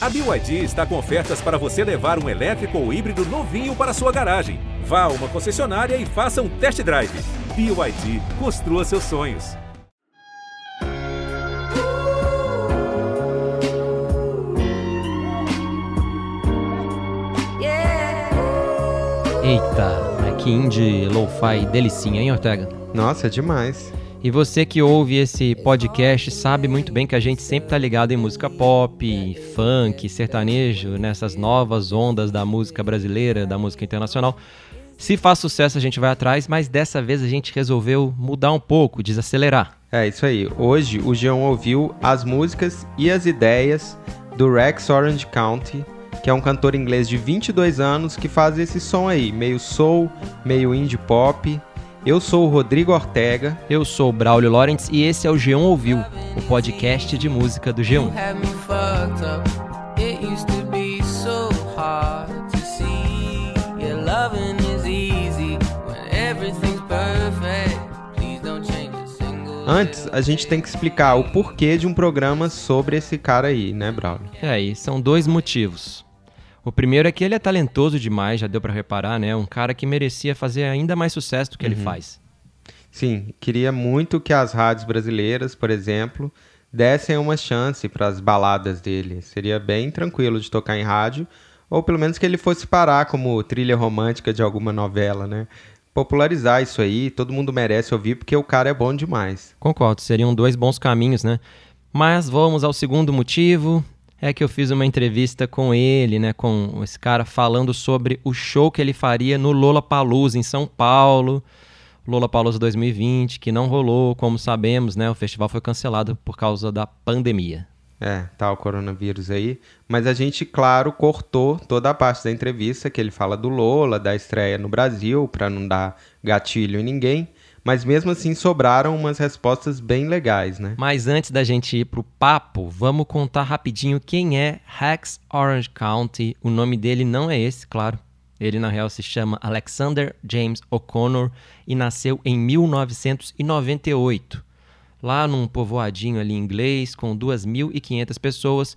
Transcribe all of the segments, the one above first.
A BYD está com ofertas para você levar um elétrico ou híbrido novinho para sua garagem. Vá a uma concessionária e faça um test drive. BYD, construa seus sonhos. Eita, que indie lo-fi delicinha, hein, Ortega? Nossa, é demais. E você que ouve esse podcast sabe muito bem que a gente sempre tá ligado em música pop, funk, sertanejo, nessas novas ondas da música brasileira, da música internacional. Se faz sucesso, a gente vai atrás, mas dessa vez a gente resolveu mudar um pouco, desacelerar. É isso aí. Hoje o Jean ouviu as músicas e as ideias do Rex Orange County, que é um cantor inglês de 22 anos que faz esse som aí, meio soul, meio indie pop. Eu sou o Rodrigo Ortega. Eu sou o Braulio Lawrence e esse é o G1 Ouviu, o podcast de música do G1. Antes, a gente tem que explicar o porquê de um programa sobre esse cara aí, né, Braulio? É, e são dois motivos. O primeiro é que ele é talentoso demais, já deu para reparar, né? Um cara que merecia fazer ainda mais sucesso do que uhum. ele faz. Sim, queria muito que as rádios brasileiras, por exemplo, dessem uma chance para as baladas dele. Seria bem tranquilo de tocar em rádio, ou pelo menos que ele fosse parar como trilha romântica de alguma novela, né? popularizar isso aí, todo mundo merece ouvir porque o cara é bom demais. Concordo, seriam dois bons caminhos, né? Mas vamos ao segundo motivo, é que eu fiz uma entrevista com ele, né, com esse cara falando sobre o show que ele faria no Lollapalooza em São Paulo. Lollapalooza 2020, que não rolou, como sabemos, né? O festival foi cancelado por causa da pandemia. É, tá o coronavírus aí. Mas a gente, claro, cortou toda a parte da entrevista que ele fala do Lola, da estreia no Brasil, para não dar gatilho em ninguém. Mas mesmo assim sobraram umas respostas bem legais, né? Mas antes da gente ir pro papo, vamos contar rapidinho quem é Rex Orange County. O nome dele não é esse, claro. Ele na real se chama Alexander James O'Connor e nasceu em 1998 lá num povoadinho ali inglês com 2.500 pessoas,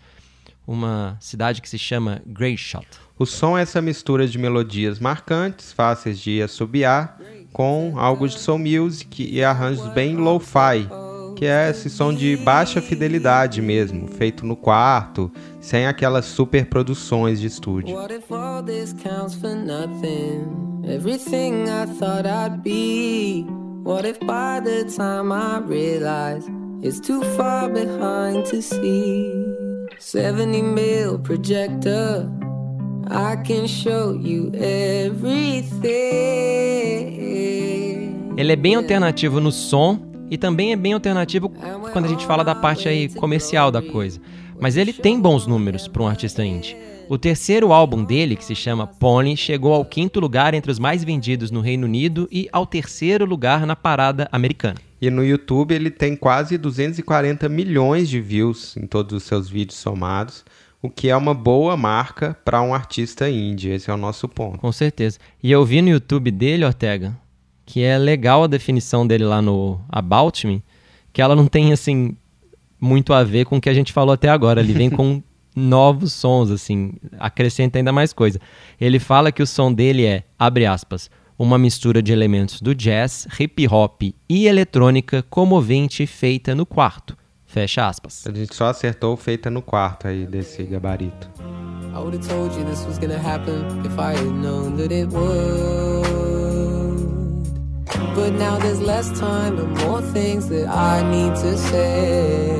uma cidade que se chama Greyshot. O som é essa mistura de melodias marcantes, fáceis de assobiar, com algo de soul music e arranjos bem lo-fi, que é esse som de baixa fidelidade mesmo, feito no quarto, sem aquelas super produções de estúdio. What if by the time I realize it's too far behind to see? 70 mil projector, I can show you everything. Ele é bem alternativo no som e também é bem alternativo quando a gente fala da parte aí comercial da coisa. Mas ele tem bons números para um artista indie. O terceiro álbum dele, que se chama Pony, chegou ao quinto lugar entre os mais vendidos no Reino Unido e ao terceiro lugar na parada americana. E no YouTube ele tem quase 240 milhões de views em todos os seus vídeos somados, o que é uma boa marca para um artista indie. Esse é o nosso ponto. Com certeza. E eu vi no YouTube dele, Ortega, que é legal a definição dele lá no About Me, que ela não tem assim muito a ver com o que a gente falou até agora. Ele vem com novos sons, assim, acrescenta ainda mais coisa. Ele fala que o som dele é, abre aspas, uma mistura de elementos do jazz, hip hop e eletrônica comovente feita no quarto. Fecha aspas. A gente só acertou feita no quarto aí desse gabarito. I would have told you this was gonna happen if I had known that it would. But now there's less time and more things that I need to say.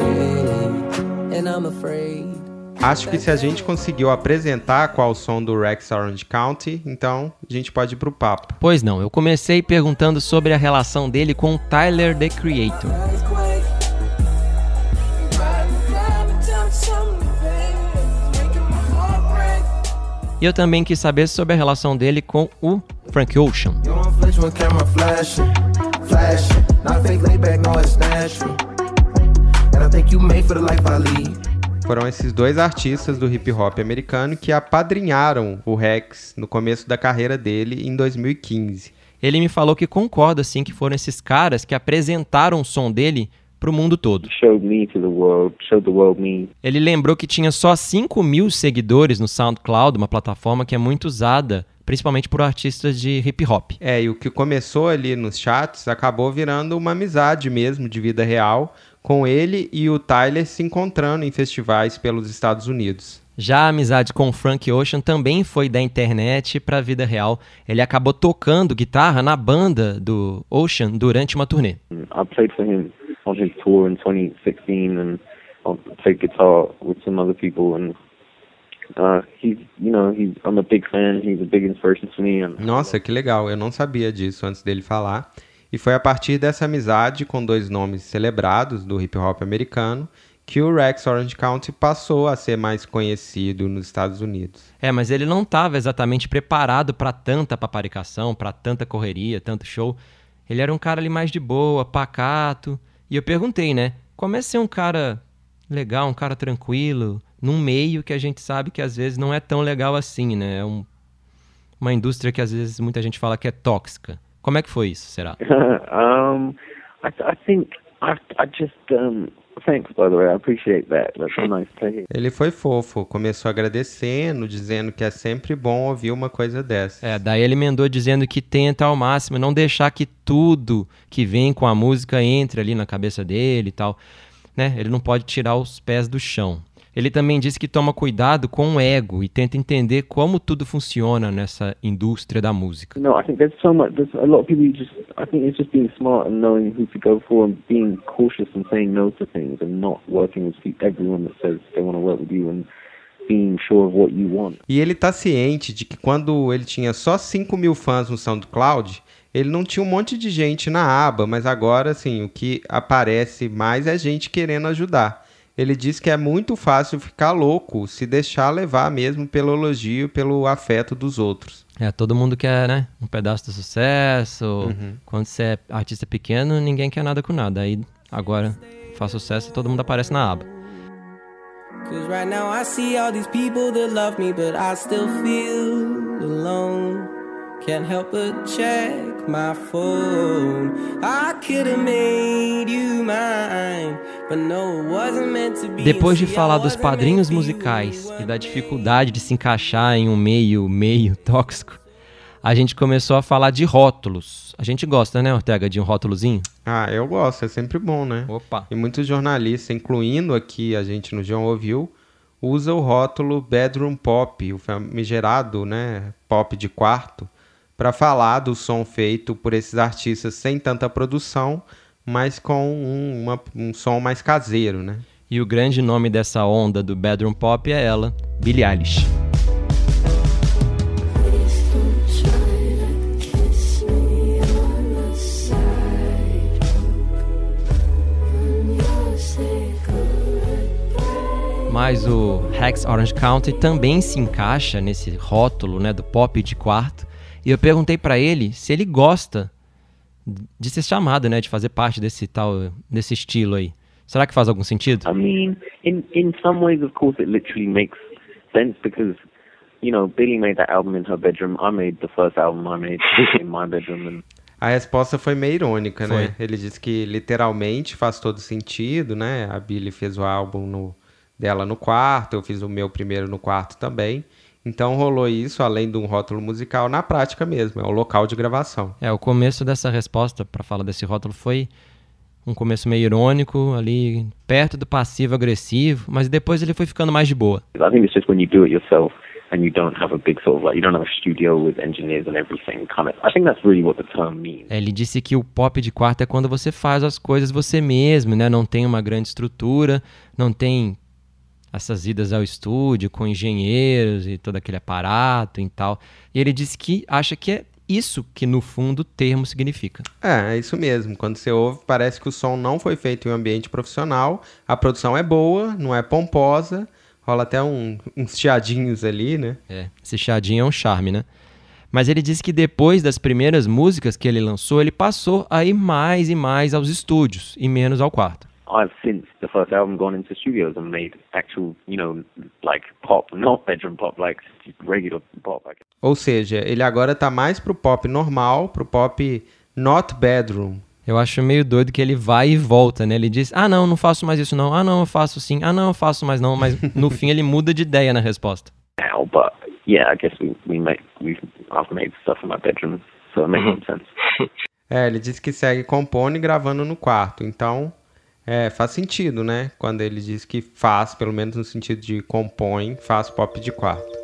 And I'm afraid Acho que se a gente conseguiu apresentar qual o som do Rex Orange County, então a gente pode ir pro papo. Pois não, eu comecei perguntando sobre a relação dele com Tyler the Creator. E eu também quis saber sobre a relação dele com o Frank Ocean. Foram esses dois artistas do hip hop americano que apadrinharam o Rex no começo da carreira dele em 2015. Ele me falou que concorda sim que foram esses caras que apresentaram o som dele para o mundo todo. Ele lembrou que tinha só 5 mil seguidores no SoundCloud, uma plataforma que é muito usada, principalmente por artistas de hip hop. É, e o que começou ali nos chats acabou virando uma amizade mesmo de vida real, com ele e o Tyler se encontrando em festivais pelos Estados Unidos. Já a amizade com o Frank Ocean também foi da internet para a vida real. Ele acabou tocando guitarra na banda do Ocean durante uma turnê. I played for him on his tour in 2016, and I played guitar with some other people, and uh, he's, you know, he's, I'm a big fan. He's a big inspiration to me. And Nossa, que legal, eu não sabia disso antes dele falar. E foi a partir dessa amizade com dois nomes celebrados do hip hop americano que o Rex Orange County passou a ser mais conhecido nos Estados Unidos. É, mas ele não estava exatamente preparado para tanta paparicação, para tanta correria, tanto show. Ele era um cara ali mais de boa, pacato. E eu perguntei, né? Como é ser um cara legal, um cara tranquilo, num meio que a gente sabe que às vezes não é tão legal assim, né? É um, uma indústria que às vezes muita gente fala que é tóxica. Como é que foi isso, será? um, I, I think I, I just um, thanks by the way. I appreciate that. That's so nice to hear. Ele foi fofo, começou agradecendo, dizendo que é sempre bom ouvir uma coisa dessa. É, daí ele emendou dizendo que tenta ao máximo não deixar que tudo que vem com a música entre ali na cabeça dele e tal. Né? Ele não pode tirar os pés do chão. Ele também disse que toma cuidado com o ego e tenta entender como tudo funciona nessa indústria da música. No, I think there's so much. There's a lot of people who just. I think it's just being smart and knowing who to go for and being cautious and saying no to things and not working with everyone that says they want to work with you and being sure of what you want. E ele tá ciente de que quando ele tinha só 5 mil fãs no SoundCloud, ele não tinha um monte de gente na aba, mas agora, assim, o que aparece mais é gente querendo ajudar. Ele diz que é muito fácil ficar louco se deixar levar mesmo pelo elogio, pelo afeto dos outros. É, todo mundo quer, né? Um pedaço do sucesso. Quando você é artista pequeno, ninguém quer nada com nada. Aí agora faz sucesso e todo mundo aparece na aba. Cause right now I see all these people that love me, but I still feel alone. Can't help but check my phone. I could have made you mine, but no, it wasn't meant to be. Depois de falar dos padrinhos musicais e da dificuldade de se encaixar em um meio meio tóxico, a gente começou a falar de rótulos. A gente gosta, né, Ortega, de um rótulozinho? Ah, eu gosto, é sempre bom, né? Opa. E muitos jornalistas, incluindo aqui a gente no João Ouviu, usa o rótulo Bedroom Pop, o famigerado, né, pop de quarto, para falar do som feito por esses artistas sem tanta produção, mas com um, uma- um som mais caseiro, né? E o grande nome dessa onda do bedroom pop é ela, Billie Eilish. Mas o Rex Orange County também se encaixa nesse rótulo, né, do pop de quarto. E eu perguntei pra ele se ele gosta de ser chamado, né, de fazer parte desse tal, desse estilo aí. Será que faz algum sentido? I mean, in in some ways, of course, it literally makes sense because, you know, Billy made that album in her bedroom. I made the first album I made in my bedroom, and A resposta foi meio irônica, né? Foi. Ele disse que literalmente faz todo sentido, né? A Billie fez o álbum no- dela no quarto, eu fiz o meu primeiro no quarto também. Então rolou isso, além de um rótulo musical, na prática mesmo, é o local de gravação. É, o começo dessa resposta pra falar desse rótulo foi um começo meio irônico, ali perto do passivo-agressivo, mas depois ele foi ficando mais de boa. I think it's just when you do it yourself and you don't have a big sort of like you don't have a studio with engineers and everything. Kind of, I think that's really what the term means. É, Ele disse que o pop de quarto é quando você faz as coisas você mesmo, né? Não tem uma grande estrutura, não tem essas idas ao estúdio com engenheiros e todo aquele aparato e tal. E ele disse que acha que é isso que no fundo o termo significa. É, é isso mesmo. Quando você ouve, parece que o som não foi feito em um ambiente profissional, a produção é boa, não é pomposa, rola até um- uns chiadinhos ali, né? É, esse chadinho é um charme, né? Mas ele disse que depois das primeiras músicas que ele lançou, ele passou a ir mais e mais aos estúdios e menos ao quarto. I've since the first album gone into studios and made actual, you know, like pop, not bedroom pop, like regular pop. I Ou seja, ele agora tá mais pro pop normal, pro pop not bedroom, Eu acho meio doido que ele vai e volta, né? Ele diz, ah, não, não faço mais isso não. Ah, não, eu faço sim. Ah, não, eu faço mais não. Mas no fim ele muda de ideia na resposta. now, but yeah, I guess we we make we I've made stuff in my bedroom, so it makes some sense. É, ele diz que segue compondo e gravando no quarto. Então, é, faz sentido, né? Quando ele diz que faz, pelo menos no sentido de compõe, faz pop de quarto.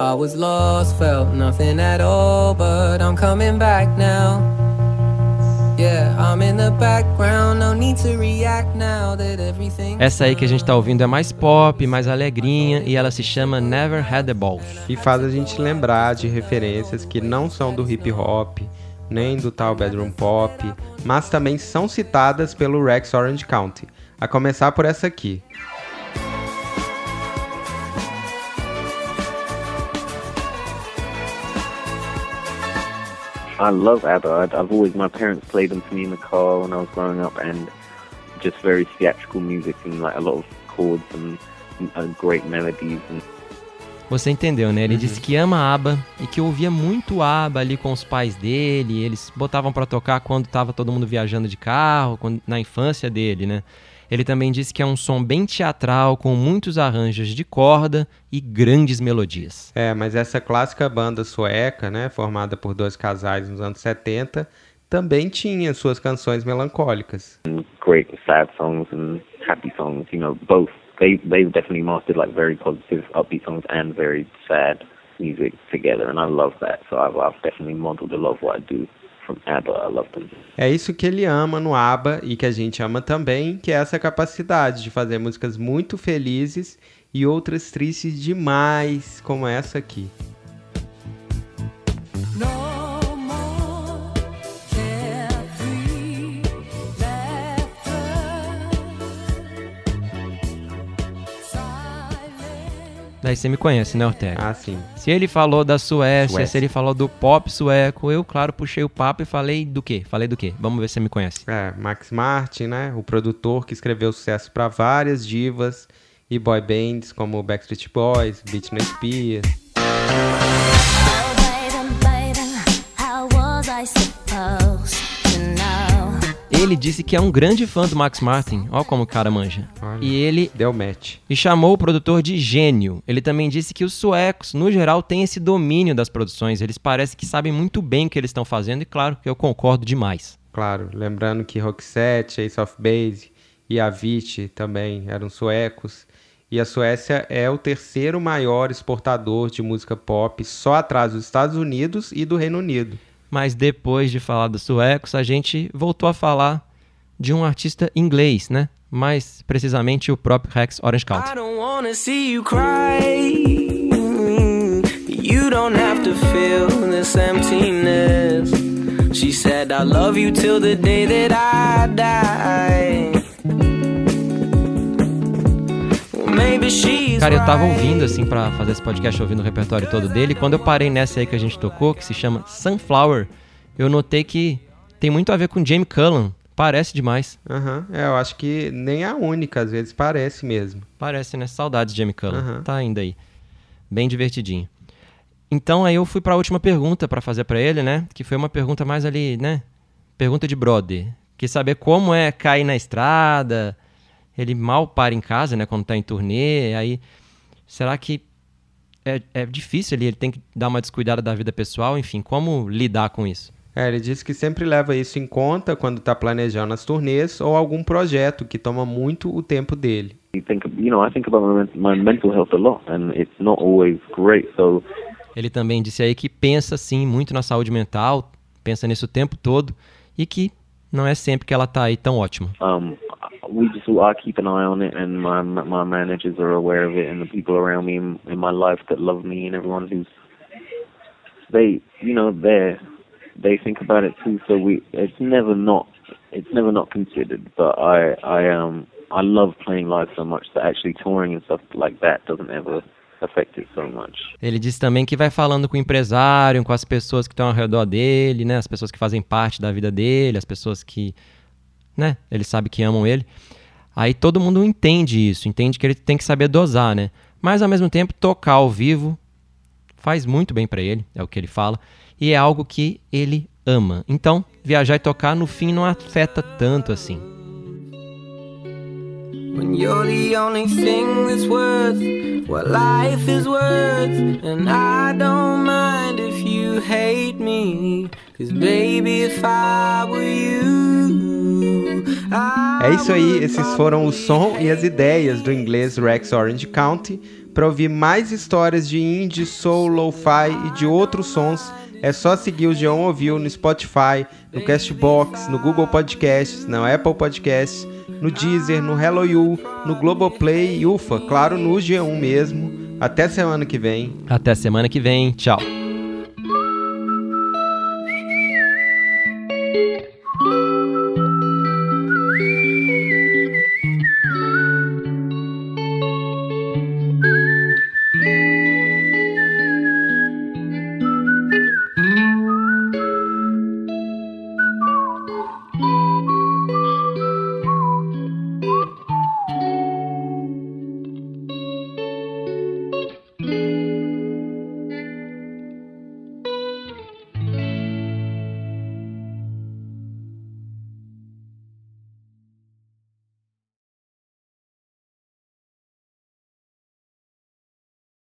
I was lost, felt nothing at all, but I'm coming back now. Yeah, I'm in the background, no need to react now that everything. Essa aí que a gente tá ouvindo é mais pop, mais alegrinha e ela se chama Never Had the Balls. E faz a gente lembrar de referências que não são do hip hop, nem do tal bedroom pop, mas também são citadas pelo Rex Orange County. A começar por essa aqui. I love ABBA. I've always my parents played them to me in the car when I was growing up, and just very theatrical music and like a lot of chords and uh, great melodies and Você entendeu, né? Ele disse que ama ABBA e que ouvia muito ABBA ali com os pais dele. Eles botavam pra tocar quando tava todo mundo viajando de carro, quando- na infância dele, né? Ele também disse que é um som bem teatral, com muitos arranjos de corda e grandes melodias. É, mas essa clássica banda sueca, né, formada por dois casais nos anos 70, também tinha suas canções melancólicas. great sad songs and happy songs. You know, both. They they've definitely mastered like very positive, upbeat songs and very sad music together, and I love that. So I've, I've definitely modeled a lot of what I do from ABBA. I love them. É isso que ele ama no ABBA e que a gente ama também, que é essa capacidade de fazer músicas muito felizes e outras tristes demais, como essa aqui. Daí você me conhece, né, Ortega? Ah, sim. Se ele falou da Suécia, Suécia. se ele falou do pop sueco, eu, claro, puxei o papo e falei do quê? Falei do quê? Vamos ver se você me conhece. É, Max Martin, né, o produtor que escreveu sucesso para várias divas e boy bands como Backstreet Boys, Britney Spears. Ele disse que é um grande fã do Max Martin. Ó como o cara manja. Olha. E ele Deu match. e chamou o produtor de gênio. Ele também disse que os suecos, no geral, têm esse domínio das produções. Eles parecem que sabem muito bem o que eles estão fazendo e claro que eu concordo demais. Claro, lembrando que Roxette, Ace of Base e Avicii também eram suecos. E a Suécia é o terceiro maior exportador de música pop, só atrás dos Estados Unidos e do Reino Unido. Mas depois de falar dos suecos, a gente voltou a falar de um artista inglês, né? Mais precisamente o próprio Rex Orange County. I don't wanna see you cry. You don't have to feel this emptiness. She said, I love you till the day that I die. Cara, eu tava ouvindo, assim, pra fazer esse podcast, ouvindo o repertório todo dele. Quando eu parei nessa aí que a gente tocou, que se chama Sunflower, eu notei que tem muito a ver com Jamie Cullen. Parece demais. Aham, é, eu acho que nem a única, às vezes parece mesmo. Parece, né? Saudades de Jamie Cullen. Aham. Tá ainda aí. Bem divertidinho. Então aí eu fui pra última pergunta pra fazer pra ele, né? Que foi uma pergunta mais ali, né? Pergunta de brother. Quis saber como é cair na estrada. Ele mal para em casa, né? Quando tá em turnê. Aí, será que é, é difícil ali? Ele tem que dar uma descuidada da vida pessoal. Enfim, como lidar com isso? É, ele disse que sempre leva isso em conta quando está planejando as turnês ou algum projeto que toma muito o tempo dele. Ele também disse aí que pensa sim muito na saúde mental, pensa nisso o tempo todo e que não é sempre que ela tá aí tão ótima. um, we just I keep an eye on it, and my my managers are aware of it, and the people around me in, in my life that love me, and everyone who's they, you know, they they think about it too. So we, it's never not, it's never not considered. But I, I um, I love playing live so much that actually touring and stuff like that doesn't ever Ele disse também que vai falando com o empresário, com as pessoas que estão ao redor dele, né? As pessoas que fazem parte da vida dele, as pessoas que, né? Ele sabe que amam ele. Aí todo mundo entende isso, entende que ele tem que saber dosar, né? Mas ao mesmo tempo tocar ao vivo faz muito bem pra ele, é o que ele fala, e é algo que ele ama. Então, viajar e tocar no fim não afeta tanto assim. When you're the only thing that's worth what life is worth. And I don't mind if you hate me. Cause baby, if I were you, I É isso aí, esses foram o som e as ideias do inglês Rex Orange County. Para ouvir mais histórias de indie, soul, lo-fi e de outros sons, é só seguir o Geon Ouviu no Spotify, no Castbox, no Google Podcasts, na Apple Podcasts, no Deezer, no Hello You, no Globoplay e ufa, claro, no G1 mesmo. Até semana que vem. Até semana que vem. Tchau.